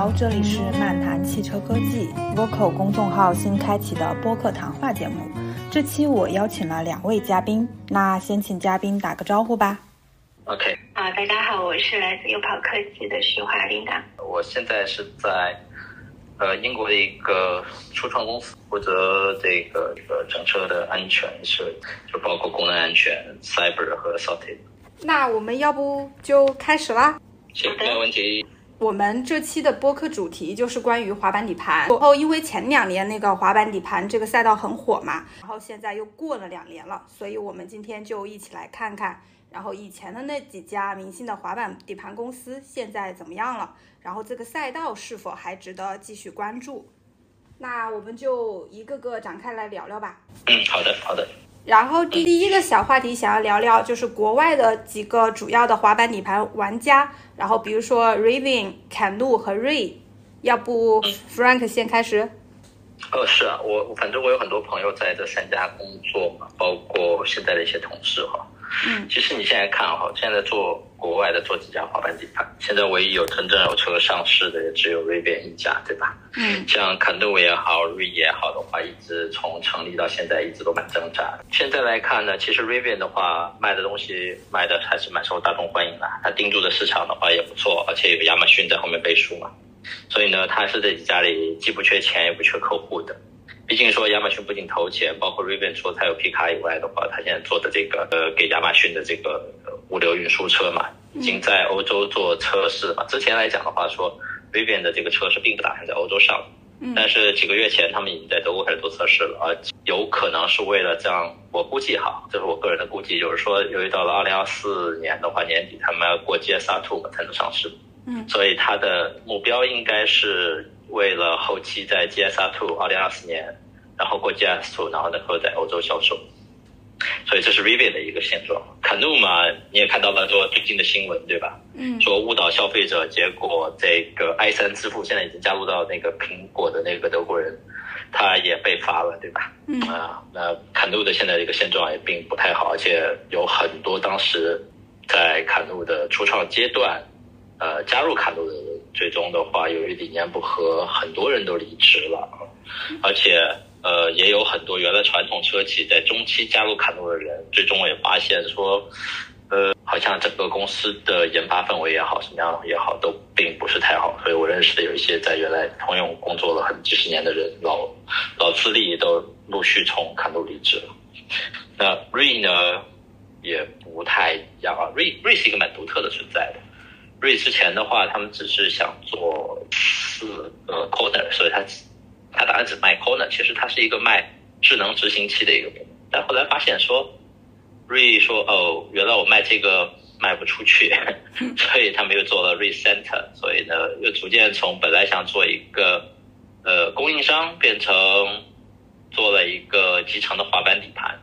好，这里是漫谈汽车科技 Vocal 公众号新开启的播客谈话节目。这期我邀请了两位嘉宾，那先请嘉宾打个招呼吧。OK，啊，大家好，我是来自优跑科技的徐华琳达。我现在是在呃英国的一个初创公司，负责这个这个整车的安全设计，就包括功能安全、Cyber 和 s o t e d 那我们要不就开始啦？行，没有问题。我们这期的播客主题就是关于滑板底盘。然后，因为前两年那个滑板底盘这个赛道很火嘛，然后现在又过了两年了，所以我们今天就一起来看看，然后以前的那几家明星的滑板底盘公司现在怎么样了，然后这个赛道是否还值得继续关注？那我们就一个个展开来聊聊吧。嗯，好的，好的。然后第一个小话题想要聊聊，就是国外的几个主要的滑板底盘玩家，然后比如说 Rivian、坎路和 Ray，要不 Frank 先开始？哦，是啊，我反正我有很多朋友在这三家工作嘛，包括现在的一些同事哈。嗯，其实你现在看哈，现在做国外的做几家滑板底盘，现在唯一有真正有车上市的也只有 Rivian 一家，对吧？嗯，像肯路也好，Ray 也好的话，一直从成立到现在一直都蛮挣扎的。现在来看呢，其实 Rivian 的话卖的东西卖的还是蛮受大众欢迎的，它盯住的市场的话也不错，而且有亚马逊在后面背书嘛，所以呢，它是这几家里既不缺钱也不缺客户的。毕竟说亚马逊不仅投钱，包括 Rivian 除了它有皮卡以外的话，它现在做的这个呃给亚马逊的这个物流运输车嘛，已经在欧洲做测试嘛。之前来讲的话，说 Rivian 的这个车是并不打算在欧洲上，但是几个月前他们已经在德国开始做测试了而，有可能是为了这样，我估计哈，这是我个人的估计，就是说由于到了二零二四年的话年底他们要过 GSR Two 才能上市，嗯，所以它的目标应该是。为了后期在 GSR Two 二零二四年，然后过 GS Two，然后能够在欧洲销售，所以这是 Rivian 的一个现状。肯路嘛，你也看到了说最近的新闻对吧？嗯，说误导消费者，结果这个 i 三支付现在已经加入到那个苹果的那个德国人，他也被罚了对吧？嗯啊，那肯路的现在的一个现状也并不太好，而且有很多当时在肯路的初创阶段，呃，加入肯路的人。最终的话，由于理念不合，很多人都离职了，而且呃，也有很多原来传统车企在中期加入卡路的人，最终也发现说，呃，好像整个公司的研发氛围也好，什么样也好，都并不是太好。所以我认识的有一些在原来通用工作了很几十年的人，老老资历都陆续从卡路离职了。那瑞呢，也不太一样啊，瑞瑞是一个蛮独特的存在的。瑞之前的话，他们只是想做四个 corner，所以他他当然只卖 corner，其实他是一个卖智能执行器的一个。但后来发现说，瑞说哦，原来我卖这个卖不出去，所以他们又做了瑞 center，所以呢又逐渐从本来想做一个呃供应商，变成做了一个集成的滑板底盘，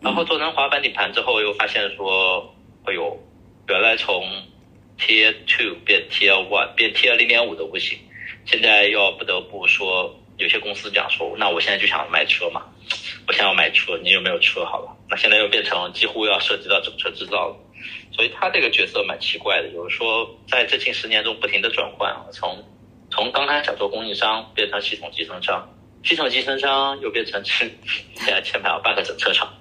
然后做成滑板底盘之后，又发现说，哎呦，原来从 Tier Two 变 Tier One 变 Tier 零点五都不行，现在又不得不说，有些公司讲说，那我现在就想卖车嘛，我想要买车，你有没有车？好了，那现在又变成几乎要涉及到整车制造了，所以他这个角色蛮奇怪的，就是说在这近十年中不停的转换啊，从从刚开始做供应商变成系统集成商，系统集成商又变成现在前排要办个整车厂，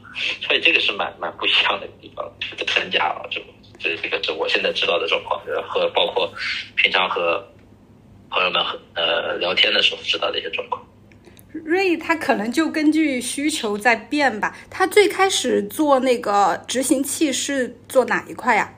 所以这个是蛮蛮不一样的地方，这三家啊就。这这个是我现在知道的状况，和包括平常和朋友们呃聊天的时候知道的一些状况。瑞他可能就根据需求在变吧。他最开始做那个执行器是做哪一块呀？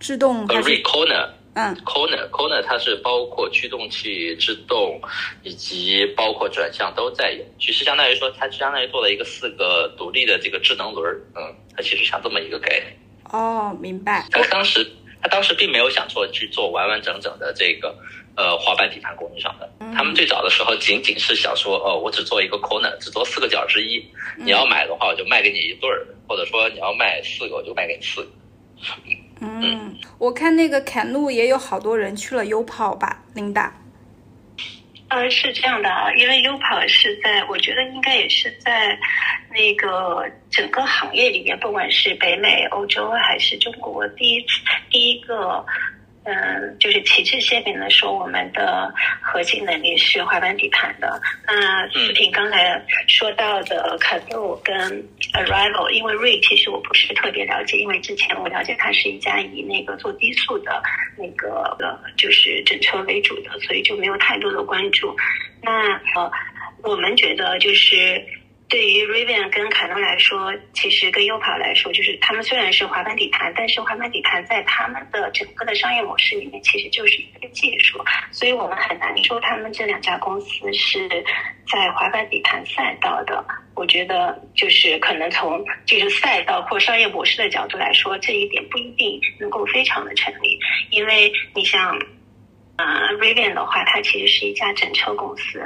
制动还是？Corner，嗯，Corner，Corner 它是包括驱动器、制动以及包括转向都在有。其实相当于说，它相当于做了一个四个独立的这个智能轮儿。嗯，它其实像这么一个概念。哦，明白。他当时，他当时并没有想做去做完完整整的这个呃滑板底盘供应商的。他们最早的时候仅仅是想说，哦，我只做一个 corner，只做四个角之一。你要买的话，我就卖给你一对儿；或者说你要卖四个，我就卖给你四个。嗯，我看那个凯路也有好多人去了优跑吧，琳达。呃，是这样的啊，因为优跑是在，我觉得应该也是在那个整个行业里面，不管是北美、欧洲还是中国，第一次第一个嗯，就是旗帜鲜明的说，我们的核心能力是滑板底盘的。那视频刚才说到的 d o 跟 Arrival，因为 Ray 其实我不是特别了解，因为之前我了解它是一家以那个做低速的那个呃，就是整车为主的，所以就没有太多的关注。那呃，我们觉得就是。对于 Rivian 跟凯诺来说，其实跟 U 跑来说，就是他们虽然是滑板底盘，但是滑板底盘在他们的整个的商业模式里面，其实就是一个技术，所以我们很难说他们这两家公司是在滑板底盘赛道的。我觉得就是可能从就是赛道或商业模式的角度来说，这一点不一定能够非常的成立，因为你像，呃，Rivian 的话，它其实是一家整车公司。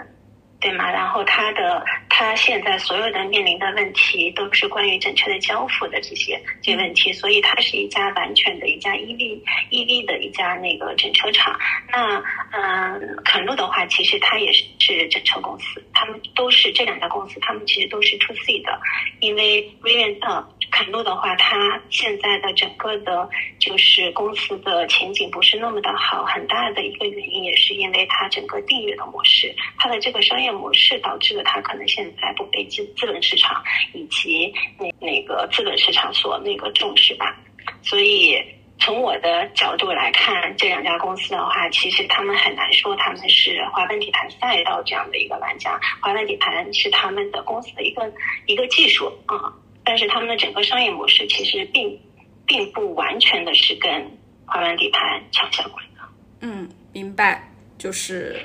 对吗？然后他的他现在所有的面临的问题都是关于整车的交付的这些这些问题，所以它是一家完全的一家 EV EV 的一家那个整车厂。那嗯，肯路的话，其实它也是是整车公司，他们都是这两家公司，他们其实都是 To C 的，因为 Rivian 呃肯路的话，它现在的整个的就是公司的前景不是那么的好，很大的一个原因也是因为它整个订阅的模式，它的这个商业。模式导致了它可能现在不被资资本市场以及那那个资本市场所那个重视吧。所以从我的角度来看，这两家公司的话，其实他们很难说他们是滑板底盘赛道这样的一个玩家。滑板底盘是他们的公司的一个一个技术啊，但是他们的整个商业模式其实并并不完全的是跟滑板底盘强相关的。嗯，明白，就是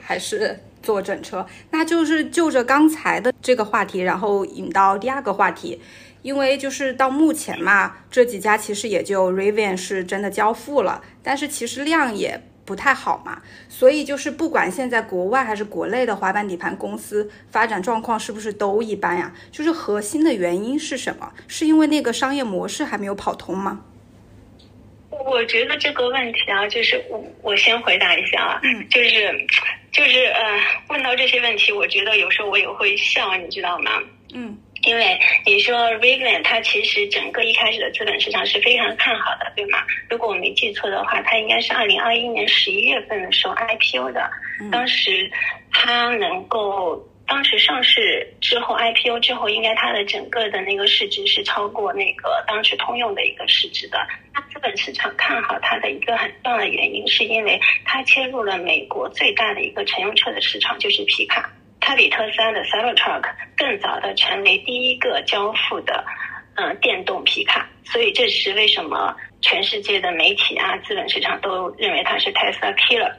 还是。做整车，那就是就着刚才的这个话题，然后引到第二个话题，因为就是到目前嘛，这几家其实也就 Rivian 是真的交付了，但是其实量也不太好嘛，所以就是不管现在国外还是国内的滑板底盘公司发展状况是不是都一般呀？就是核心的原因是什么？是因为那个商业模式还没有跑通吗？我觉得这个问题啊，就是我我先回答一下啊，就是。就是呃，问到这些问题，我觉得有时候我也会笑，你知道吗？嗯，因为你说 Rivian 它其实整个一开始的资本市场是非常看好的，对吗？如果我没记错的话，它应该是二零二一年十一月份的时候 IPO 的，当时它能够。当时上市之后，IPO 之后，应该它的整个的那个市值是超过那个当时通用的一个市值的。那资本市场看好它的一个很重要的原因，是因为它切入了美国最大的一个乘用车的市场，就是皮卡。它比特斯拉的 Cybertruck 更早的成为第一个交付的嗯电动皮卡，所以这是为什么全世界的媒体啊、资本市场都认为它是 Tesla Killer。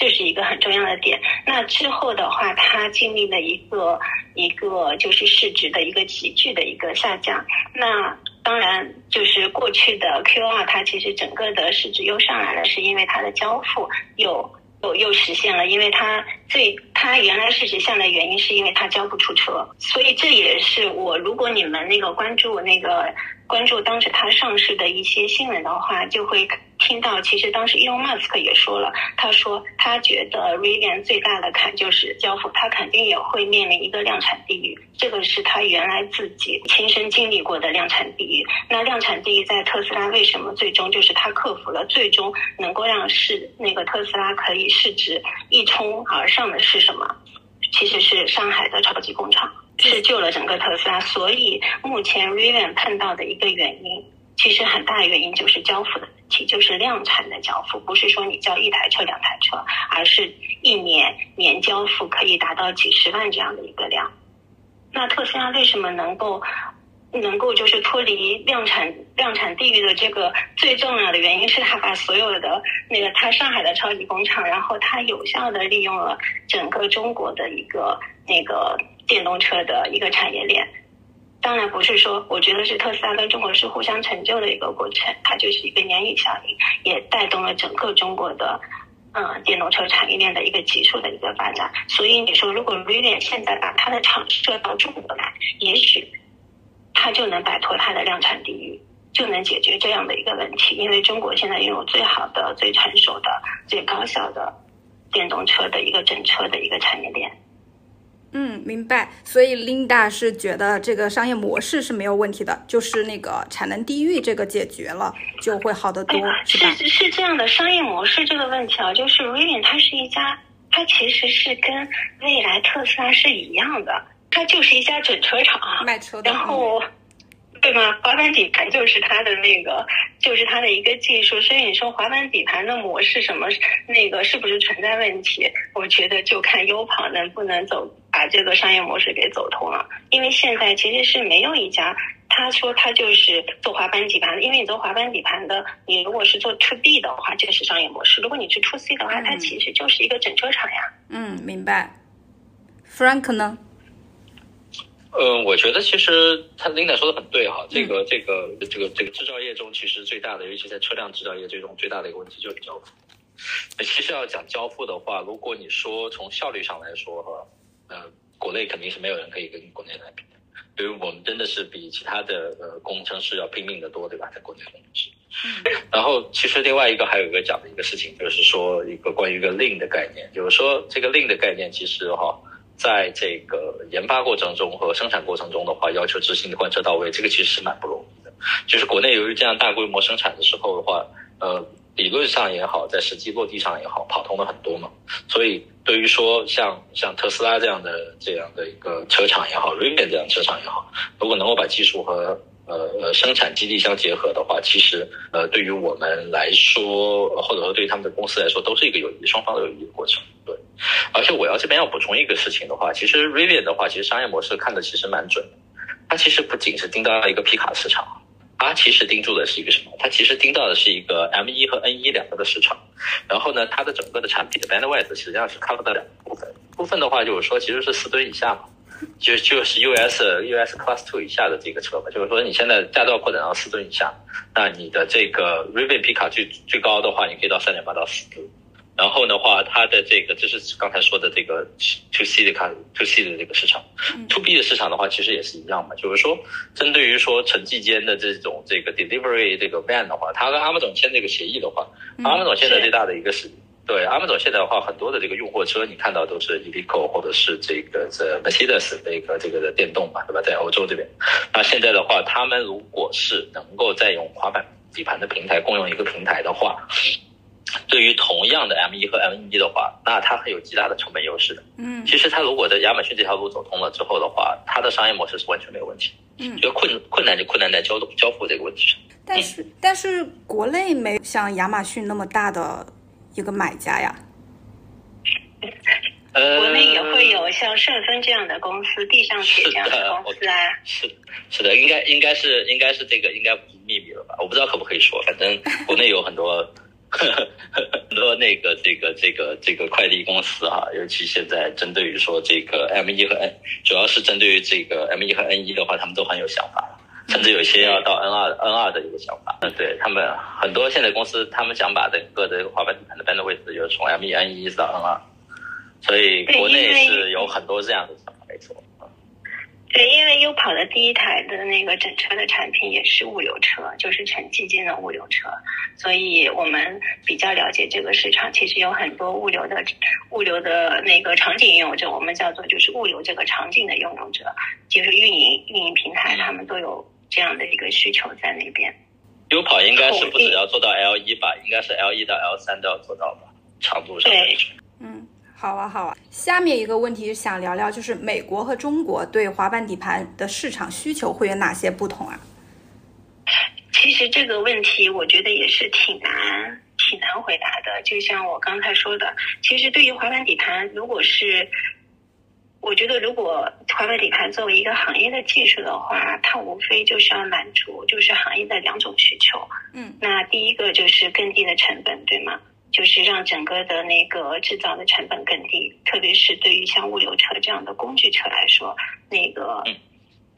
这是一个很重要的点。那之后的话，它经历了一个一个就是市值的一个急剧的一个下降。那当然，就是过去的 Q 二，它其实整个的市值又上来了，是因为它的交付又又又实现了。因为它最它原来市值下来原因，是因为它交不出车。所以这也是我，如果你们那个关注那个。关注当时它上市的一些新闻的话，就会听到，其实当时 Elon Musk 也说了，他说他觉得 Rivian 最大的坎就是交付，他肯定也会面临一个量产地狱，这个是他原来自己亲身经历过的量产地狱。那量产地狱在特斯拉为什么最终就是他克服了，最终能够让市那个特斯拉可以市值一冲而上的是什么？其实是上海的超级工厂。是救了整个特斯拉，所以目前 Rivian 碰到的一个原因，其实很大原因就是交付的问题，就是量产的交付，不是说你交一台车、两台车，而是一年年交付可以达到几十万这样的一个量。那特斯拉为什么能够能够就是脱离量产量产地域的这个最重要的原因是他把所有的那个他上海的超级工厂，然后他有效的利用了整个中国的一个那个。电动车的一个产业链，当然不是说，我觉得是特斯拉跟中国是互相成就的一个过程，它就是一个鲶鱼效应，也带动了整个中国的嗯电动车产业链的一个急速的一个发展。所以你说，如果 Rivian 现在把它的厂设到中国来，也许它就能摆脱它的量产地域，就能解决这样的一个问题。因为中国现在拥有最好的、最成熟的、最高效的电动车的一个整车的一个产业链。嗯，明白。所以 Linda 是觉得这个商业模式是没有问题的，就是那个产能地域这个解决了，就会好得多，是吧？是是这样的，商业模式这个问题啊，就是 Rivian 它是一家，它其实是跟蔚来、特斯拉是一样的，它就是一家整车厂，卖车的。然后。对吗？滑板底盘就是它的那个，就是它的一个技术。所以你说滑板底盘的模式什么那个是不是存在问题？我觉得就看优跑能不能走把这个商业模式给走通了。因为现在其实是没有一家他说他就是做滑板底盘的，因为你做滑板底盘的，你如果是做 to B 的话，这是商业模式；如果你是 to C 的话，它其实就是一个整车厂呀。嗯，明白。Frank 呢？嗯，我觉得其实他 Linda 说的很对哈，这个这个这个这个制造业中其实最大的，尤其在车辆制造业这种最大的一个问题就是交付。其实要讲交付的话，如果你说从效率上来说哈，呃，国内肯定是没有人可以跟国内来比的，因为我们真的是比其他的呃工程师要拼命的多，对吧？在国内工程师。然后其实另外一个还有一个讲的一个事情，就是说一个关于一个 Lean 的概念，就是说这个 Lean 的概念其实哈。在这个研发过程中和生产过程中的话，要求执行的贯彻到位，这个其实是蛮不容易的。就是国内由于这样大规模生产的时候的话，呃，理论上也好，在实际落地上也好，跑通了很多嘛。所以对于说像像特斯拉这样的这样的一个车厂也好，Rivian 这样车厂也好，如果能够把技术和呃呃，生产基地相结合的话，其实呃，对于我们来说，或者说对于他们的公司来说，都是一个有益，双方都有益的过程。而且我要这边要补充一个事情的话，其实 Rivian 的话，其实商业模式看的其实蛮准的。它其实不仅是盯到了一个皮卡市场，它其实盯住的是一个什么？它其实盯到的是一个 M 一和 N 一两个的市场。然后呢，它的整个的产品的 bandwidth 实际上是 cover 的两部分，部分的话就是说其实是四吨以下嘛。就就是 US US Class Two 以下的这个车吧，就是说你现在驾照扩展到四吨以下，那你的这个 Rivian 皮卡最最高的话，你可以到三点八到四吨。然后的话，它的这个就是刚才说的这个 To C 的卡 To C 的这个市场，To B 的市场的话，其实也是一样嘛，就是说针对于说城际间的这种这个 Delivery 这个 Van 的话，它跟阿 z 总签这个协议的话，阿 z 总现在最大的一个是。对，阿 z 总现在的话，很多的这个用货车，你看到都是 Evico 或者是这个这 Mercedes 那个这个的电动嘛，对吧？在欧洲这边，那现在的话，他们如果是能够再用滑板底盘的平台共用一个平台的话，对于同样的 M 一和 M 一的话，那它会有极大的成本优势的。嗯，其实它如果在亚马逊这条路走通了之后的话，它的商业模式是完全没有问题。嗯，就困困难就困难在交交付这个问题上。但是但是国内没像亚马逊那么大的。一个买家呀，呃国内也会有像顺丰这样的公司、地上铁这样的公司啊。是是的，应该应该是应该是这个应该不是秘密了吧？我不知道可不可以说，反正国内有很多 很多那个这个这个这个快递公司哈，尤其现在针对于说这个 M 一和 N，主要是针对于这个 M 一和 N 一的话，他们都很有想法。甚至有些要到 N 二 N 二的一个想法，嗯，对他们很多现在公司，他们想把整个的滑板底盘的 band 位置，就是从 M 一 N 一到 N 二，所以国内是有很多这样的想法，没错。对，因为优跑的第一台的那个整车的产品也是物流车，就是城际间的物流车，所以我们比较了解这个市场。其实有很多物流的物流的那个场景拥有者，我们叫做就是物流这个场景的拥有者，就是运营运营平台，他们都有。这样的一个需求在那边，优跑应该是不只要做到 L 一吧，应该是 L 一到 L 三都要做到吧，长度上。对，嗯，好啊，好啊。下面一个问题想聊聊，就是美国和中国对滑板底盘的市场需求会有哪些不同啊？其实这个问题我觉得也是挺难、挺难回答的。就像我刚才说的，其实对于滑板底盘，如果是我觉得，如果滑板底盘作为一个行业的技术的话，它无非就是要满足就是行业的两种需求。嗯，那第一个就是更低的成本，对吗？就是让整个的那个制造的成本更低，特别是对于像物流车这样的工具车来说，那个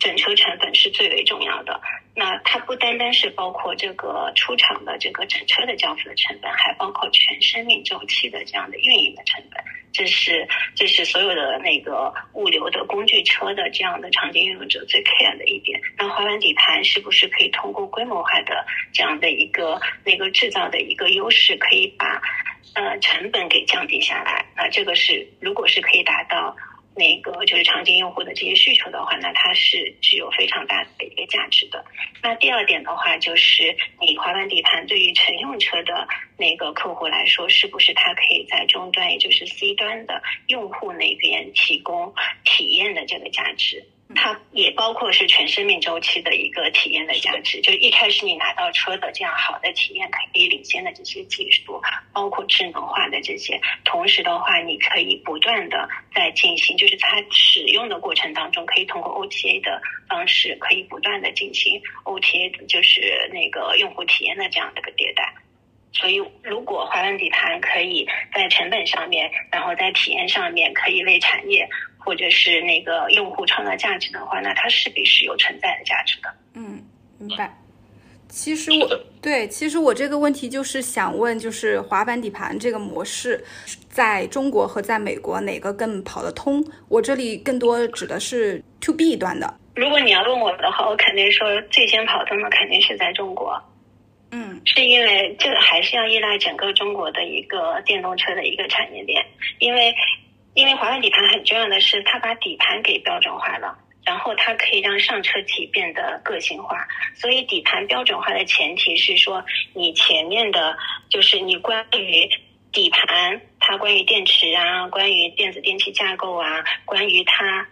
整车成本是最为重要的。那它不单单是包括这个出厂的这个整车的交付的成本，还包括全生命周期的这样的运营的成本。这是这是所有的那个物流的工具车的这样的场景运用者最 care 的一点。那滑板底盘是不是可以通过规模化的这样的一个那个制造的一个优势，可以把呃成本给降低下来？那这个是如果是可以达到。那个就是场景用户的这些需求的话，那它是具有非常大的一个价值的。那第二点的话，就是你滑板底盘对于乘用车的那个客户来说，是不是它可以在终端，也就是 C 端的用户那边提供体验的这个价值？它也包括是全生命周期的一个体验的价值，就一开始你拿到车的这样好的体验，可以领先的这些技术，包括智能化的这些，同时的话，你可以不断的在进行，就是它使用的过程当中，可以通过 OTA 的方式，可以不断的进行 OTA，就是那个用户体验的这样的一个迭代。所以，如果滑板底盘可以在成本上面，然后在体验上面，可以为产业。或者是那个用户创造价值的话，那它势必是有存在的价值的。嗯，明白。其实我对，其实我这个问题就是想问，就是滑板底盘这个模式，在中国和在美国哪个更跑得通？我这里更多指的是 to B 端的。如果你要问我的话，我肯定说最先跑通的肯定是在中国。嗯，是因为这个还是要依赖整个中国的一个电动车的一个产业链，因为。因为华为底盘很重要的是，它把底盘给标准化了，然后它可以让上车体变得个性化。所以底盘标准化的前提是说，你前面的，就是你关于底盘，它关于电池啊，关于电子电器架构啊，关于它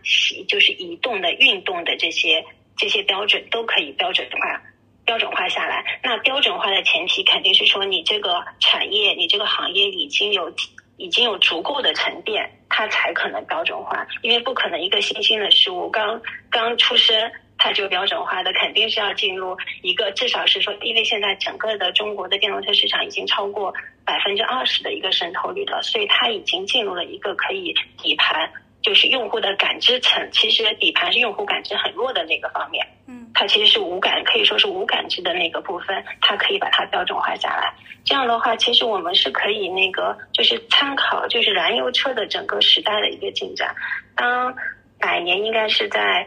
就是移动的、运动的这些这些标准都可以标准化、标准化下来。那标准化的前提肯定是说，你这个产业、你这个行业已经有。已经有足够的沉淀，它才可能标准化。因为不可能一个新兴的事物刚刚出生它就标准化的，肯定是要进入一个至少是说，因为现在整个的中国的电动车市场已经超过百分之二十的一个渗透率了，所以它已经进入了一个可以底盘。就是用户的感知层，其实底盘是用户感知很弱的那个方面，嗯，它其实是无感，可以说是无感知的那个部分，它可以把它标准化下来。这样的话，其实我们是可以那个，就是参考，就是燃油车的整个时代的一个进展。当百年应该是在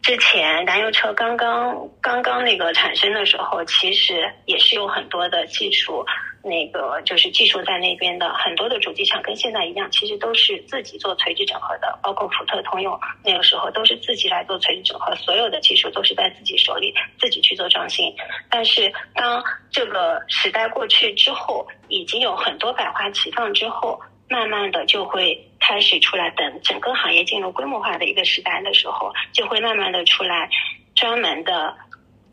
之前，燃油车刚刚刚刚那个产生的时候，其实也是有很多的技术。那个就是技术在那边的很多的主机厂跟现在一样，其实都是自己做垂直整合的，包括福特、通用那个时候都是自己来做垂直整合，所有的技术都是在自己手里，自己去做创新。但是当这个时代过去之后，已经有很多百花齐放之后，慢慢的就会开始出来，等整个行业进入规模化的一个时代的时候，就会慢慢的出来专门的。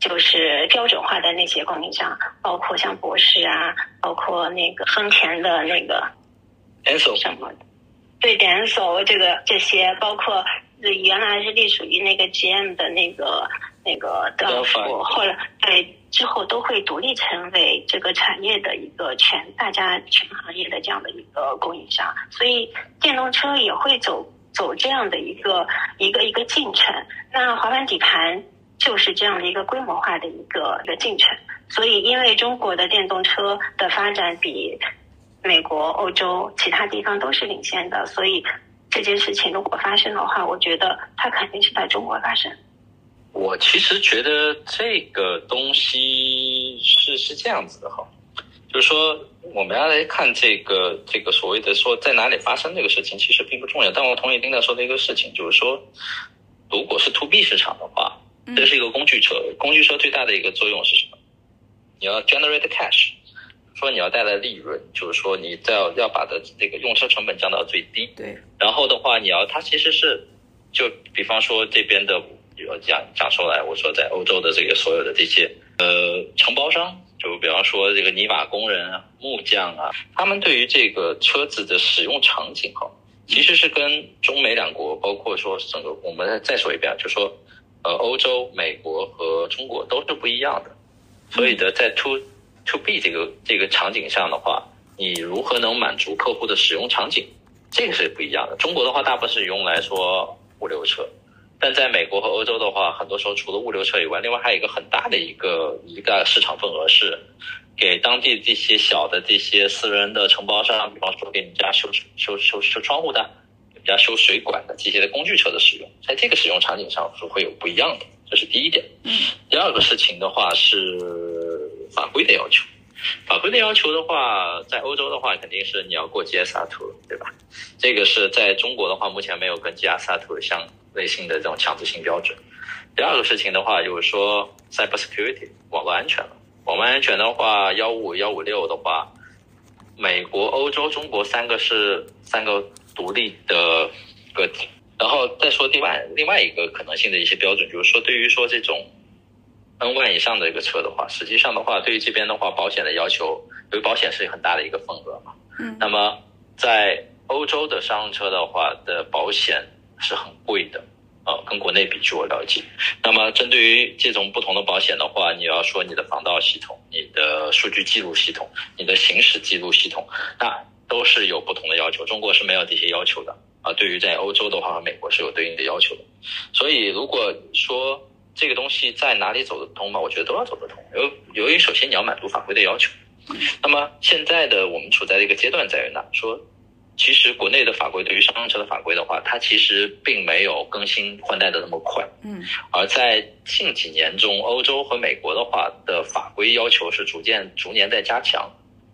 就是标准化的那些供应商，包括像博士啊，包括那个丰田的那个什么的，对，Denso 这个这些，包括原来是隶属于那个 GM 的那个那个德芙，后来对之后都会独立成为这个产业的一个全大家全行业的这样的一个供应商，所以电动车也会走走这样的一个一个一个进程。那滑板底盘。就是这样的一个规模化的一个一个进程，所以因为中国的电动车的发展比美国、欧洲其他地方都是领先的，所以这件事情如果发生的话，我觉得它肯定是在中国发生。我其实觉得这个东西是是这样子的哈，就是说我们要来看这个这个所谓的说在哪里发生这个事情，其实并不重要。但我同意丁娜说的一个事情，就是说如果是 to B 市场的话。这是一个工具车，工具车最大的一个作用是什么？你要 generate cash，说你要带来利润，就是说你要要把的这个用车成本降到最低。对。然后的话，你要它其实是，就比方说这边的，讲讲出来，我说在欧洲的这个所有的这些呃承包商，就比方说这个泥瓦工人啊、木匠啊，他们对于这个车子的使用场景哈，其实是跟中美两国，包括说整个，我们再说一遍，就说。呃，欧洲、美国和中国都是不一样的，所以的在 to to B 这个这个场景上的话，你如何能满足客户的使用场景，这个是不一样的。中国的话，大部分是用来说物流车，但在美国和欧洲的话，很多时候除了物流车以外，另外还有一个很大的一个一个市场份额是给当地这些小的这些私人的承包商，比方说给你家修修修修窗户的。要修水管的这些的工具车的使用，在这个使用场景上是会有不一样的，这是第一点。嗯。第二个事情的话是法规的要求，法规的要求的话，在欧洲的话，肯定是你要过 GSR Two，对吧？这个是在中国的话，目前没有跟 GSR Two 相类型的这种强制性标准。第二个事情的话，就是说 Cyber Security 网络安全了。网络安全的话，幺五幺五六的话，美国、欧洲、中国三个是三个独立的个体。然后再说另外另外一个可能性的一些标准，就是说对于说这种 N 万以上的一个车的话，实际上的话，对于这边的话，保险的要求，因为保险是很大的一个份额嘛。嗯。那么在欧洲的商用车的话的保险是很贵的，呃，跟国内比，据我了解。那么针对于这种不同的保险的话，你要说你的防盗系统、你的数据记录系统、你的行驶记录系统，那都是有不同的要求。中国是没有这些要求的。啊，对于在欧洲的话和美国是有对应的要求的，所以如果说这个东西在哪里走得通嘛，我觉得都要走得通。由由于首先你要满足法规的要求，那么现在的我们处在的一个阶段在于哪？说其实国内的法规对于商用车的法规的话，它其实并没有更新换代的那么快。嗯，而在近几年中，欧洲和美国的话的法规要求是逐渐逐年在加强，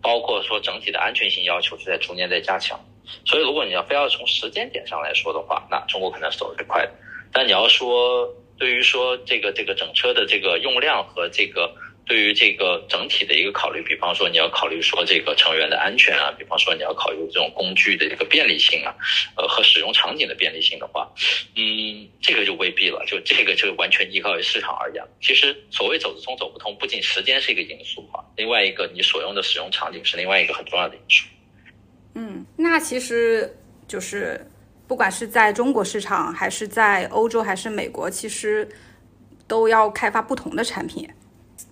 包括说整体的安全性要求是在逐年在加强。所以，如果你要非要从时间点上来说的话，那中国可能是走得最快的。但你要说对于说这个这个整车的这个用量和这个对于这个整体的一个考虑，比方说你要考虑说这个成员的安全啊，比方说你要考虑这种工具的这个便利性啊，呃和使用场景的便利性的话，嗯，这个就未必了。就这个就完全依靠于市场而言。其实所谓走得通走不通，不仅时间是一个因素啊，另外一个你所用的使用场景是另外一个很重要的因素。嗯，那其实就是，不管是在中国市场，还是在欧洲，还是美国，其实都要开发不同的产品。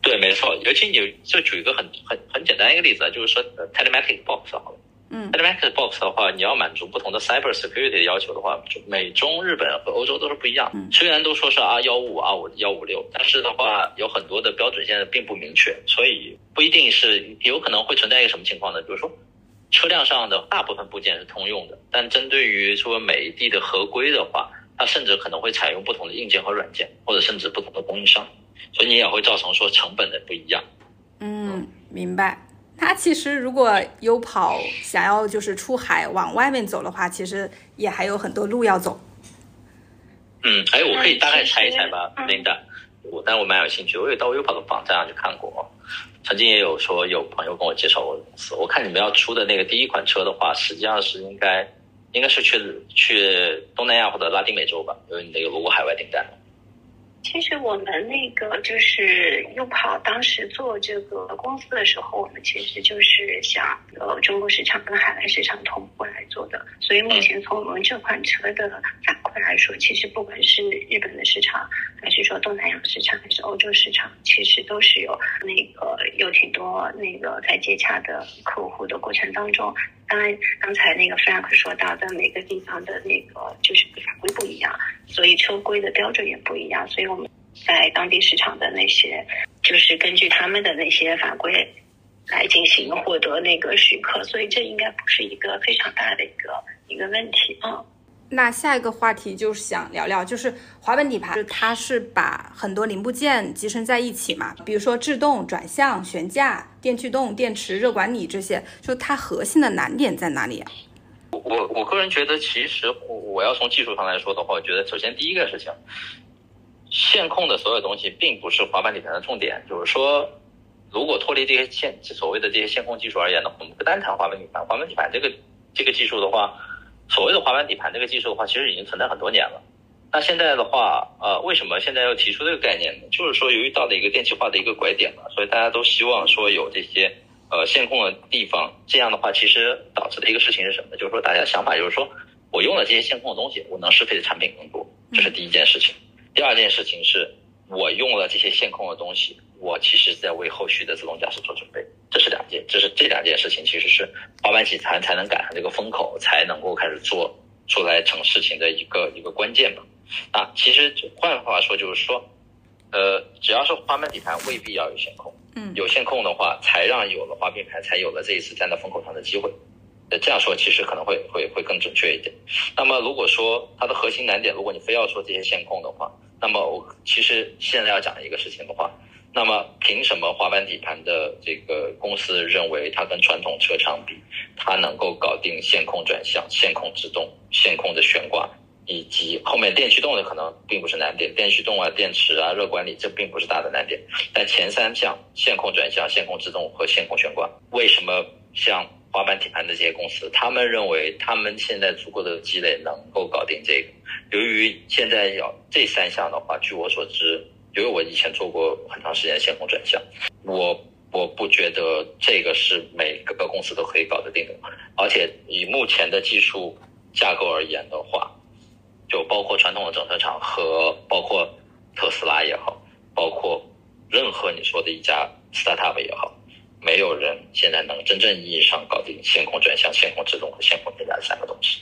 对，没错。尤其你就举一个很很很简单一个例子，就是说 telematic box 好了。嗯，telematic box 的话，你要满足不同的 cyber security 的要求的话，就美中日本和欧洲都是不一样。嗯，虽然都说是 R 幺五、R 五、幺五六，但是的话，有很多的标准现在并不明确，所以不一定是有可能会存在一个什么情况呢？比如说。车辆上的大部分部件是通用的，但针对于说每一地的合规的话，它甚至可能会采用不同的硬件和软件，或者甚至不同的供应商，所以你也会造成说成本的不一样。嗯，明白。它其实如果优跑想要就是出海往外面走的话，其实也还有很多路要走。嗯，哎，我可以大概猜一猜吧，琳达。我，但我蛮有兴趣，我有到优跑的网站上去看过。曾经也有说有朋友跟我介绍过公司，我看你们要出的那个第一款车的话，实际上是应该应该是去去东南亚或者拉丁美洲吧，因为你那个如果海外订单。其实我们那个就是优跑当时做这个公司的时候，我们其实就是想呃中国市场跟海外市场同步来做的。所以目前从我们这款车的反馈来说，其实不管是日本的市场，还是说东南亚市场，还是欧洲市场，其实都是有那个有挺多那个在接洽的客户的过程当中。当然，刚才那个 Frank 说到的每个地方的那个就是法规不一样，所以车规的标准也不一样，所以我们在当地市场的那些，就是根据他们的那些法规来进行获得那个许可，所以这应该不是一个非常大的一个一个问题啊。那下一个话题就是想聊聊，就是滑板底盘，它是把很多零部件集成在一起嘛，比如说制动、转向、悬架、电驱动、电池、热管理这些，就它核心的难点在哪里啊？我我个人觉得，其实我要从技术上来说的话，我觉得首先第一个事情，线控的所有东西并不是滑板底盘的重点，就是说，如果脱离这些线所谓的这些线控技术而言呢，我们不单谈滑板底盘，滑板底盘这个这个技术的话。所谓的滑板底盘这个技术的话，其实已经存在很多年了。那现在的话，呃，为什么现在要提出这个概念呢？就是说，由于到了一个电气化的一个拐点了，所以大家都希望说有这些呃线控的地方。这样的话，其实导致的一个事情是什么？就是说，大家想法就是说我用了这些线控的东西，我能适配的产品更多，这是第一件事情。第二件事情是我用了这些线控的东西。我其实在为后续的自动驾驶做准备，这是两件，这是这两件事情，其实是滑板底盘才能赶上这个风口，才能够开始做出来成事情的一个一个关键嘛。啊，其实换话说就是说，呃，只要是滑板底盘，未必要有线控，嗯，有线控的话，才让有了滑板底盘，才有了这一次站在风口上的机会。呃，这样说其实可能会会会更准确一点。那么如果说它的核心难点，如果你非要说这些线控的话，那么我其实现在要讲一个事情的话。那么凭什么滑板底盘的这个公司认为它跟传统车厂比，它能够搞定线控转向、线控制动、线控的悬挂，以及后面电驱动的可能并不是难点，电驱动啊、电池啊、热管理这并不是大的难点，但前三项线控转向、线控制动和线控悬挂，为什么像滑板底盘的这些公司，他们认为他们现在足够的积累能够搞定这个？由于现在要这三项的话，据我所知。因为我以前做过很长时间线控转向，我我不觉得这个是每个公司都可以搞得定的，而且以目前的技术架构而言的话，就包括传统的整车厂和包括特斯拉也好，包括任何你说的一家 startup 也好，没有人现在能真正意义上搞定线控转向、线控制动和线控悬架三个东西，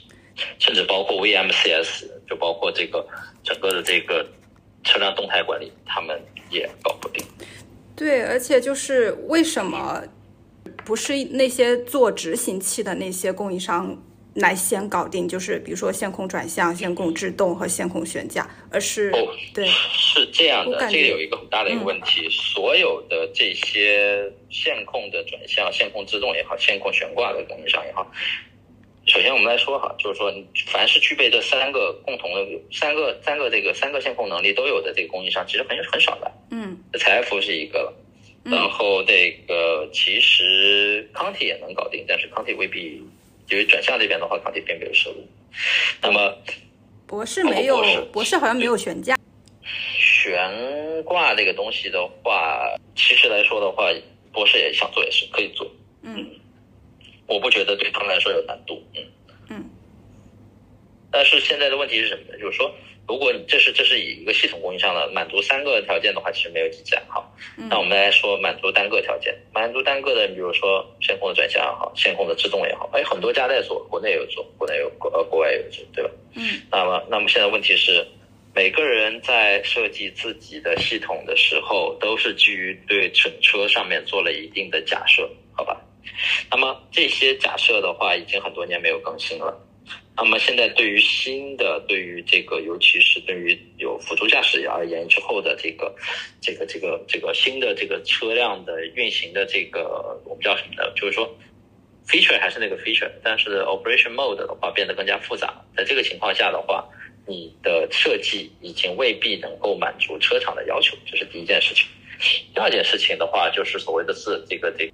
甚至包括 VMCS，就包括这个整个的这个。车辆动态管理，对，而且就是为什么不是那些做执行器的那些供应商来先搞定？就是比如说线控转向、线控制动和线控悬架，而是哦，对，是这样的。这个有一个很大的一个问题，所有的这些线控的转向、线控制动也好、线控悬挂的供应商也好。首先，我们来说哈，就是说，凡是具备这三个共同的三个三个这个三个线控能力都有的这个供应商，其实很很少的。嗯，财富是一个了，然后这个其实康体也能搞定，但是康体未必，因为转向这边的话，康体并没有收入。那么博士没有，博士好像没有悬架。悬挂这个东西的话，其实来说的话，博士也想做，也是可以做。嗯。我不觉得对他们来说有难度，嗯嗯，但是现在的问题是什么呢？就是说，如果这是这是以一个系统供应商的满足三个条件的话，其实没有几家好。那我们来说满足单个条件，满足单个的，你比如说线控的转向也好，线控的制动也好，哎，很多家在做，国内有做，国内有国呃国外有做，对吧？嗯。那么那么现在问题是，每个人在设计自己的系统的时候，都是基于对整车上面做了一定的假设，好吧？那么这些假设的话，已经很多年没有更新了。那么现在对于新的，对于这个，尤其是对于有辅助驾驶而言之后的这个，这个，这个，这个新的这个车辆的运行的这个，我们叫什么呢？就是说，feature 还是那个 feature，但是 operation mode 的话变得更加复杂。在这个情况下的话，你的设计已经未必能够满足车厂的要求，这是第一件事情。第二件事情的话，就是所谓的是这个这。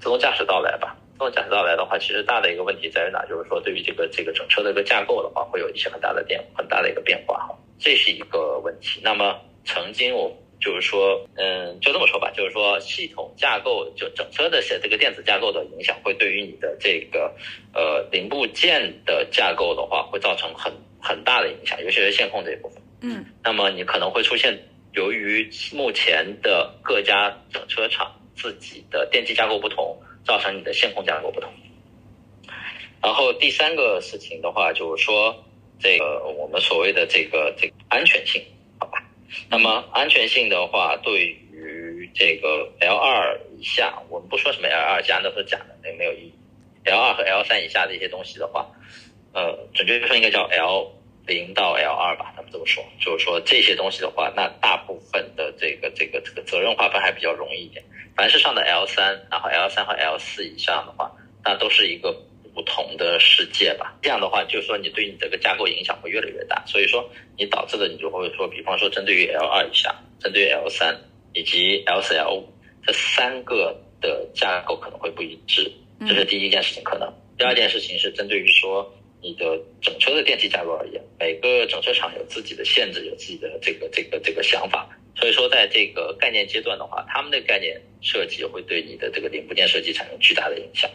自动驾驶到来吧，自动驾驶到来的话，其实大的一个问题在于哪？就是说，对于这个这个整车的一个架构的话，会有一些很大的变很大的一个变化哈，这是一个问题。那么曾经我就是说，嗯，就这么说吧，就是说系统架构就整车的这个电子架构的影响，会对于你的这个呃零部件的架构的话，会造成很很大的影响，尤其是线控这一部分。嗯，那么你可能会出现，由于目前的各家整车厂。自己的电机架构不同，造成你的线控架构不同。然后第三个事情的话，就是说这个我们所谓的这个这个安全性，好吧？那么安全性的话，对于这个 L 二以下，我们不说什么 L 二加，那是假的，那没有意义。L 二和 L 三以下的一些东西的话，呃，准确说应该叫 L 零到 L 二吧，他们这么说，就是说这些东西的话，那大部分的这个这个这个责任划分还比较容易一点。凡是上的 L 三，然后 L 三和 L 四以上的话，那都是一个不同的世界吧。这样的话，就是说你对你这个架构影响会越来越大。所以说，你导致的你就会说，比方说针对于 L 二以下、针对于 L 三以及 L 四、L 五这三个的架构可能会不一致，这是第一件事情可能。第二件事情是针对于说你的整车的电气架构而言，每个整车厂有自己的限制，有自己的这个这个这个想法。所以说，在这个概念阶段的话，他们的概念设计会对你的这个零部件设计产生巨大的影响。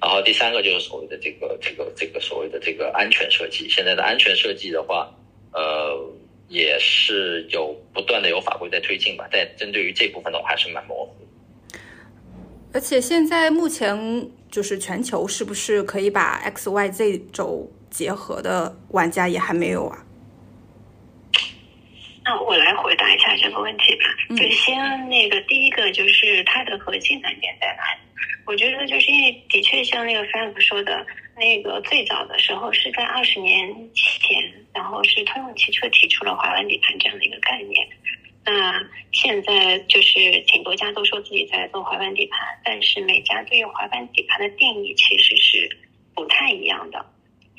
然后第三个就是所谓的这个这个这个所谓的这个安全设计。现在的安全设计的话，呃，也是有不断的有法规在推进吧。但针对于这部分的话，还是蛮模糊。而且现在目前就是全球是不是可以把 X、Y、Z 轴结合的玩家也还没有啊？那我来回答一下这个问题吧。就先那个第一个，就是它的核心难点在哪里？我觉得就是因为的确像那个 Frank 说的，那个最早的时候是在二十年前，然后是通用汽车提出了滑板底盘这样的一个概念。那现在就是挺多家都说自己在做滑板底盘，但是每家对于滑板底盘的定义其实是不太一样的，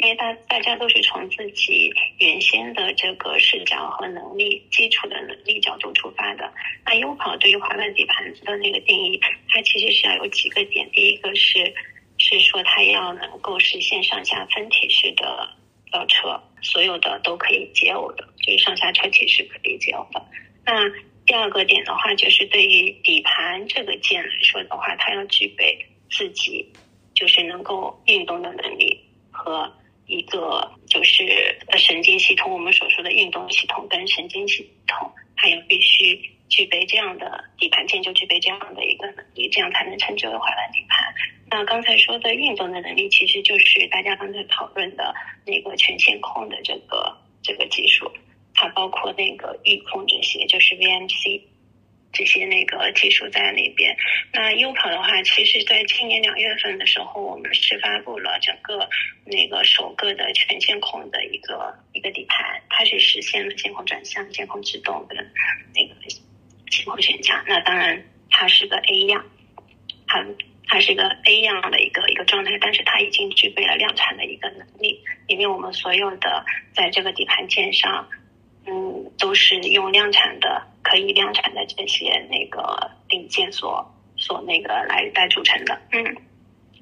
因为大大家都是从自己原先的这个视角和能力、基础的能力角度出发的。那优跑对于滑板底盘的那个定义，它其实是要有几个点，第一个是是说它要能够实现上下分体式的倒车，所有的都可以解耦的，就是上下车体是可以解耦的。那第二个点的话，就是对于底盘这个件来说的话，它要具备自己就是能够运动的能力和一个就是神经系统。我们所说的运动系统跟神经系统，它要必须具备这样的底盘件，就具备这样的一个能力，这样才能称之为滑板底盘。那刚才说的运动的能力，其实就是大家刚才讨论的那个全线控的这个这个技术。它包括那个预控这些，就是 VMC 这些那个技术在那边。那优跑的话，其实在今年两月份的时候，我们是发布了整个那个首个的全监控的一个一个底盘，它是实现了监控转向、监控制动跟那个线控悬架。那当然，它是个 A 样，它它是一个 A 样的一个一个状态，但是它已经具备了量产的一个能力。里面我们所有的在这个底盘件上。嗯，都是用量产的，可以量产的这些那个零件所所那个来来组成的。嗯，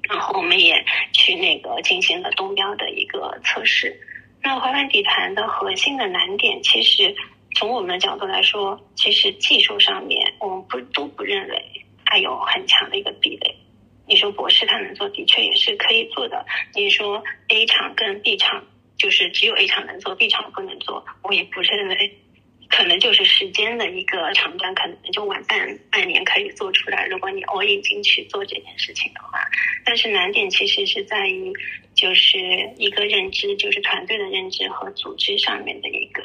然后我们也去那个进行了东标的一个测试。那滑板底盘的核心的难点，其实从我们的角度来说，其实技术上面我们不都不认为它有很强的一个壁垒。你说博士他能做，的确也是可以做的。你说 A 厂跟 B 厂。就是只有 A 厂能做，B 厂不能做，我也不认为，可能就是时间的一个长短，可能就晚半半年可以做出来。如果你 all in 进去做这件事情的话，但是难点其实是在于，就是一个认知，就是团队的认知和组织上面的一个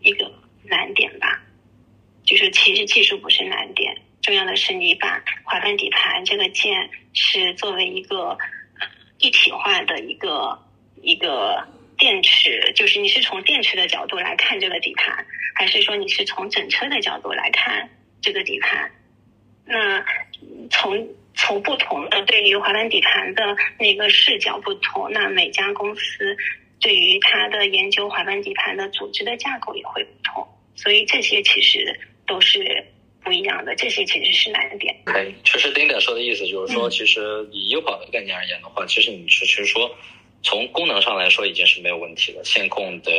一个难点吧。就是其实技术不是难点，重要的是你把滑板底盘这个件是作为一个一体化的一个一个。电池就是你是从电池的角度来看这个底盘，还是说你是从整车的角度来看这个底盘？那从从不同的对于滑板底盘的那个视角不同，那每家公司对于它的研究滑板底盘的组织的架构也会不同，所以这些其实都是不一样的，这些其实是难点。对，其实丁点说的意思就是说，其实以优跑的概念而言的话，其实你是其实说。从功能上来说已经是没有问题了，线控的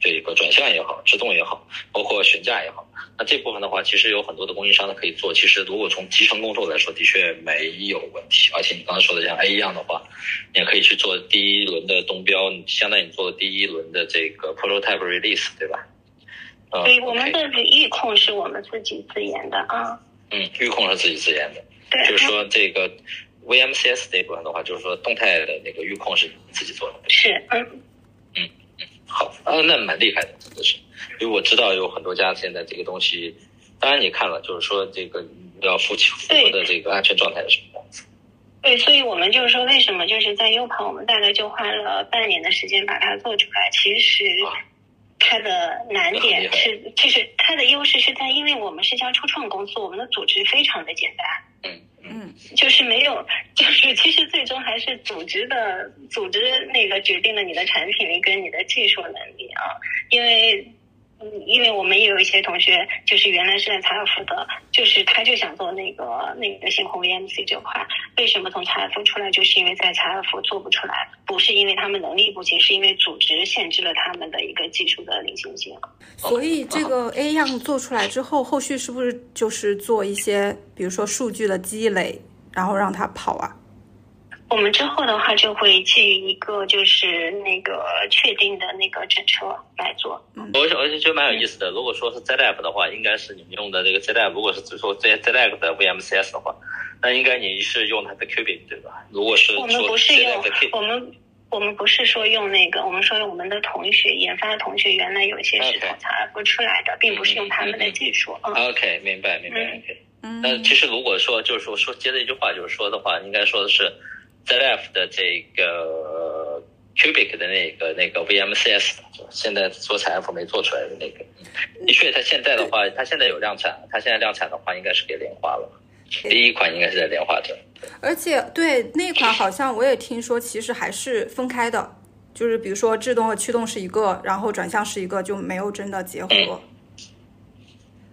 这个转向也好，制动也好，包括悬架也好，那这部分的话，其实有很多的供应商它可以做。其实如果从集成工作来说，的确没有问题。而且你刚才说的像 A 一样的话，你也可以去做第一轮的东标，相当于你做第一轮的这个 prototype release，对吧？对，我们的预控是我们自己自研的啊。嗯，预控是自己自研的，对，就是说这个。VMCS 这部分的话，就是说动态的那个预控是自己做的，是，嗯，嗯嗯，好，啊，那蛮厉害的，真的是，因为我知道有很多家现在这个东西，当然你看了，就是说这个要符符合的这个安全状态是什么样子。对，所以我们就是说，为什么就是在优盘，我们大概就花了半年的时间把它做出来。其实它的难点是，就是它的优势是在，因为我们是家初创公司，我们的组织非常的简单。嗯。嗯，就是没有，就是其实最终还是组织的组织那个决定了你的产品力跟你的技术能力啊，因为。嗯，因为我们也有一些同学，就是原来是在财尔夫的，就是他就想做那个那个星空 VMC 这块。为什么从财尔夫出来？就是因为在财尔夫做不出来，不是因为他们能力不行，是因为组织限制了他们的一个技术的领先性。所以这个 A 样做出来之后，后续是不是就是做一些，比如说数据的积累，然后让它跑啊？我们之后的话就会基于一个就是那个确定的那个整车来做。我我就觉得蛮有意思的。如果说是 ZF 的话，应该是你们用的这个 ZF。如果是只说 Z ZF 的 VMCS 的话，那应该你是用它的 Qubit 对吧？如果是我们不是用我们我们不是说用那个，我们说我们的同学研发的同学原来有一些是从 ZF 出来的，并不是用他们的技术。OK，明白明白 OK。那其实如果说就是说说接着一句话就是说的话，应该说的是。ZF 的这个 Cubic 的那个那个 VMCS，现在做采 F 没做出来的那个，的确，它现在的话，它现在有量产，它现在量产的话，应该是给莲花了。第一款应该是在莲花这，而且对那款好像我也听说，其实还是分开的，就是比如说制动和驱动是一个，然后转向是一个，就没有真的结合。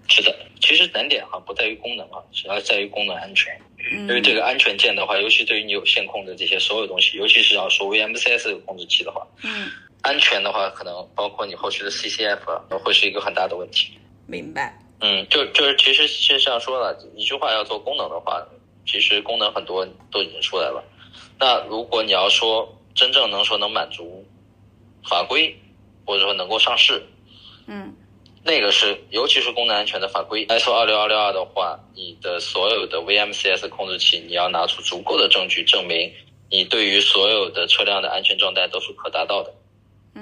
是的，其实难点哈不在于功能啊，主要在于功能安全。因为这个安全键的话，尤其对于你有线控的这些所有东西，尤其是要说 VMCS 控制器的话，嗯，安全的话可能包括你后续的 CCF 会是一个很大的问题。明白。嗯，就就是其实其实像说了一句话，要做功能的话，其实功能很多都已经出来了。那如果你要说真正能说能满足法规，或者说能够上市，嗯。那个是，尤其是功能安全的法规，ISO 二六二六二的话，你的所有的 VMCS 控制器，你要拿出足够的证据证明你对于所有的车辆的安全状态都是可达到的。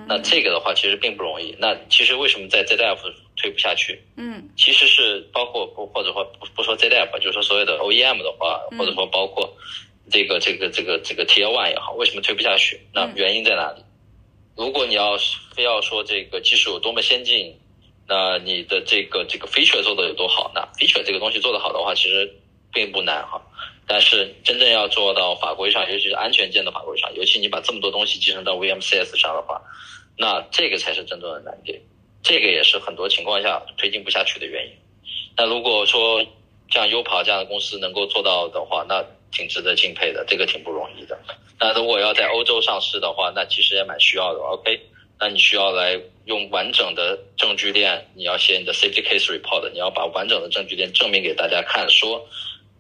那这个的话其实并不容易。那其实为什么在 ZF 推不下去？嗯，其实是包括不或者说不不说 ZF，就是说所有的 OEM 的话，或者说包括这个这个这个这个 Tier One 也好，为什么推不下去？那原因在哪里？如果你要非要说这个技术有多么先进。那你的这个这个 feature 做的有多好？呢 feature 这个东西做得好的话，其实并不难哈。但是真正要做到法规上，尤其是安全件的法规上，尤其你把这么多东西集成到 VMCS 上的话，那这个才是真正的难点。这个也是很多情况下推进不下去的原因。那如果说像优跑这样的公司能够做到的话，那挺值得敬佩的，这个挺不容易的。那如果要在欧洲上市的话，那其实也蛮需要的。OK。那你需要来用完整的证据链，你要写你的 safety case report，你要把完整的证据链证明给大家看，说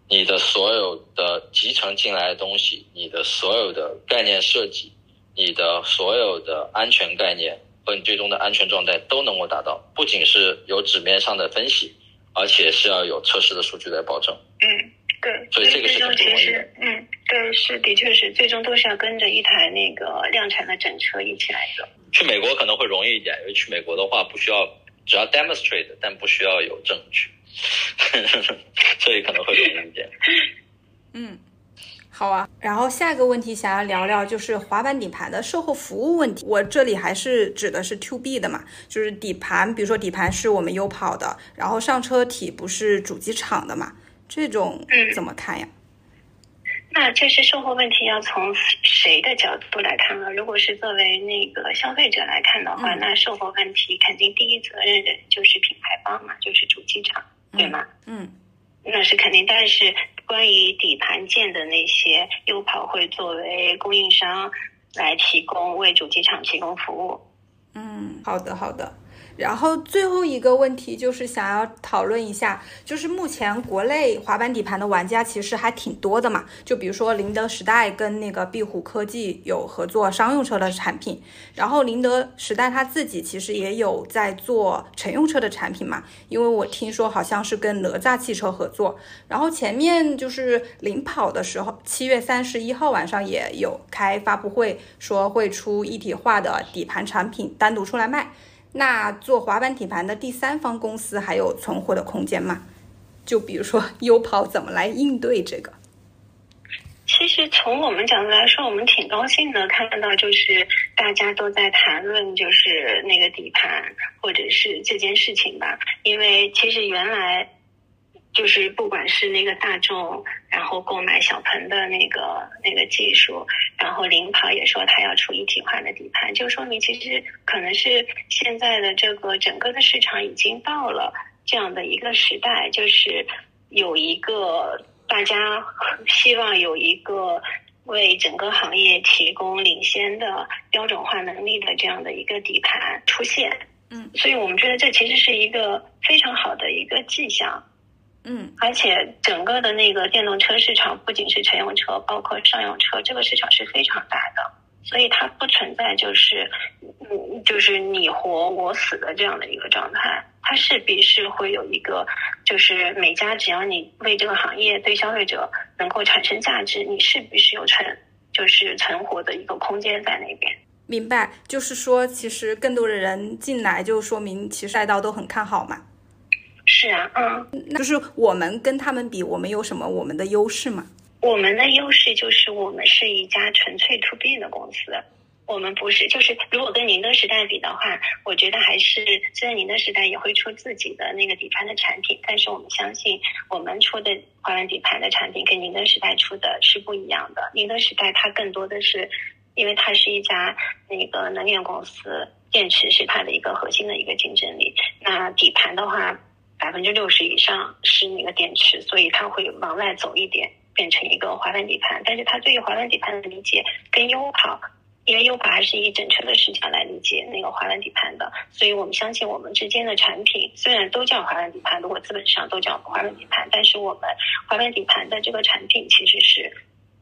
你的所有的集成进来的东西，你的所有的概念设计，你的所有的安全概念和你最终的安全状态都能够达到，不仅是有纸面上的分析，而且是要有测试的数据来保证。嗯。对，所以这个是其实，嗯，对，是的确是，最终都是要跟着一台那个量产的整车一起来的。去美国可能会容易一点，因为去美国的话不需要，只要 demonstrate，但不需要有证据，所以可能会容易一点。嗯，好啊。然后下一个问题想要聊聊就是滑板底盘的售后服务问题。我这里还是指的是 to B 的嘛，就是底盘，比如说底盘是我们优跑的，然后上车体不是主机厂的嘛。这种怎么看呀？那这是售后问题，要从谁的角度来看呢？如果是作为那个消费者来看的话，那售后问题肯定第一责任人就是品牌方嘛，就是主机厂，对吗？嗯，那是肯定。但是关于底盘件的那些，优跑会作为供应商来提供为主机厂提供服务。嗯，好的，好的。然后最后一个问题就是想要讨论一下，就是目前国内滑板底盘的玩家其实还挺多的嘛。就比如说宁德时代跟那个壁虎科技有合作商用车的产品，然后宁德时代他自己其实也有在做乘用车的产品嘛。因为我听说好像是跟哪吒汽车合作，然后前面就是领跑的时候，七月三十一号晚上也有开发布会，说会出一体化的底盘产品单独出来卖。那做滑板底盘的第三方公司还有存货的空间吗？就比如说优跑怎么来应对这个？其实从我们角度来说，我们挺高兴的，看到就是大家都在谈论就是那个底盘或者是这件事情吧，因为其实原来。就是不管是那个大众，然后购买小鹏的那个那个技术，然后领跑也说它要出一体化的底盘，就说明其实可能是现在的这个整个的市场已经到了这样的一个时代，就是有一个大家 希望有一个为整个行业提供领先的标准化能力的这样的一个底盘出现。嗯，所以我们觉得这其实是一个非常好的一个迹象。嗯，而且整个的那个电动车市场不仅是乘用车，包括商用车，这个市场是非常大的，所以它不存在就是嗯就是你活我死的这样的一个状态，它势必是会有一个就是每家只要你为这个行业对消费者能够产生价值，你势必是有存就是存活的一个空间在那边。明白，就是说其实更多的人进来，就说明其实赛道都很看好嘛。是啊，嗯，就是我们跟他们比，我们有什么我们的优势吗？我们的优势就是我们是一家纯粹 to B 的公司，我们不是，就是如果跟宁德时代比的话，我觉得还是虽然宁德时代也会出自己的那个底盘的产品，但是我们相信我们出的华兰底盘的产品跟宁德时代出的是不一样的。宁德时代它更多的是，因为它是一家那个能源公司，电池是它的一个核心的一个竞争力。那底盘的话，百分之六十以上是那个电池，所以它会往外走一点，变成一个滑板底盘。但是它对于滑板底盘的理解跟优跑。因为优跑还是以整车的视角来理解那个滑板底盘的，所以我们相信我们之间的产品虽然都叫滑板底盘，如果资本上都叫滑板底盘，但是我们滑板底盘的这个产品其实是，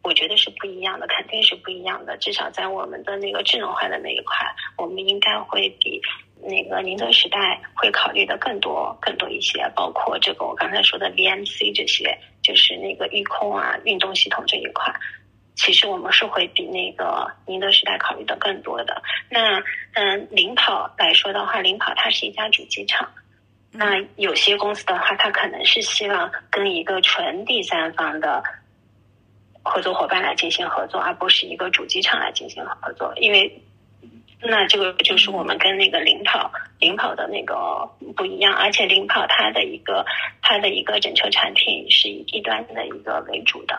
我觉得是不一样的，肯定是不一样的。至少在我们的那个智能化的那一块，我们应该会比那个宁德时代会考虑的更多更多一些，包括这个我刚才说的 VMC 这些，就是那个预控啊、运动系统这一块。其实我们是会比那个宁德时代考虑的更多的。那嗯，领跑来说的话，领跑它是一家主机厂。那有些公司的话，它可能是希望跟一个纯第三方的合作伙伴来进行合作，而不是一个主机厂来进行合作。因为那这个就是我们跟那个领跑领跑的那个不一样，而且领跑它的一个它的一个整车产品是以低端的一个为主的。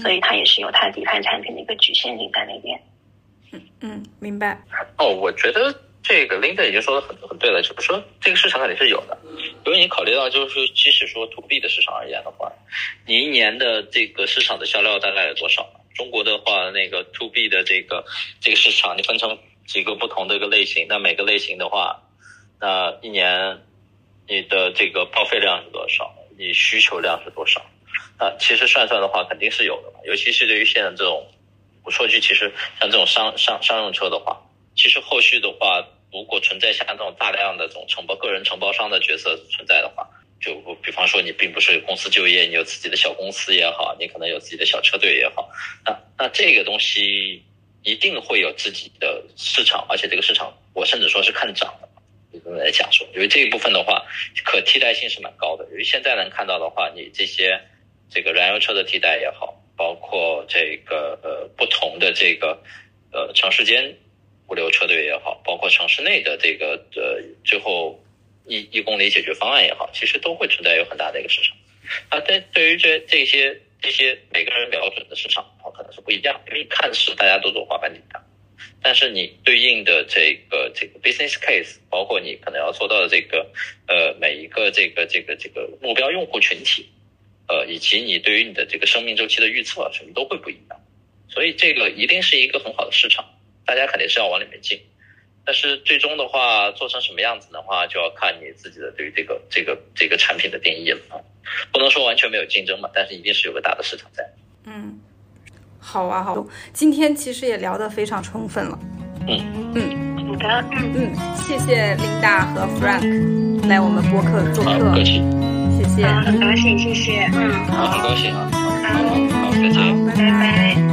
所以它也是有它底盘产品的一个局限性在那边。嗯嗯，明白。哦，我觉得这个 Linda 已经说的很很对了，就是说这个市场肯定是有的。因为你考虑到，就是说，即使说 To B 的市场而言的话，你一年的这个市场的销量大概有多少？中国的话，那个 To B 的这个这个市场，你分成几个不同的一个类型，那每个类型的话，那一年你的这个报废量是多少？你需求量是多少？啊，其实算算的话，肯定是有的嘛。尤其是对于现在这种，我说句，其实像这种商商商用车的话，其实后续的话，如果存在像这种大量的这种承包个人承包商的角色存在的话，就比方说你并不是公司就业，你有自己的小公司也好，你可能有自己的小车队也好，那那这个东西一定会有自己的市场，而且这个市场我甚至说是看涨的。来讲说，因为这一部分的话，可替代性是蛮高的。因为现在能看到的话，你这些。这个燃油车的替代也好，包括这个呃不同的这个呃城市间物流车队也好，包括城市内的这个呃最后一一公里解决方案也好，其实都会存在有很大的一个市场。啊，但对于这这些这些每个人瞄准的市场，可能是不一样。因为看似大家都做滑板底的，但是你对应的这个这个 business case，包括你可能要做到的这个呃每一个这个这个这个目标用户群体。呃，以及你对于你的这个生命周期的预测，什么都会不一样，所以这个一定是一个很好的市场，大家肯定是要往里面进。但是最终的话，做成什么样子的话，就要看你自己的对于这个这个这个产品的定义了啊。不能说完全没有竞争嘛，但是一定是有个大的市场在。嗯，好啊，好，今天其实也聊得非常充分了。嗯。嗯，好的，嗯嗯，谢谢琳达和 Frank 来我们播客做客，谢谢，谢。谢，很高兴，谢谢，嗯，好，很高兴啊，好，好，再见，拜拜。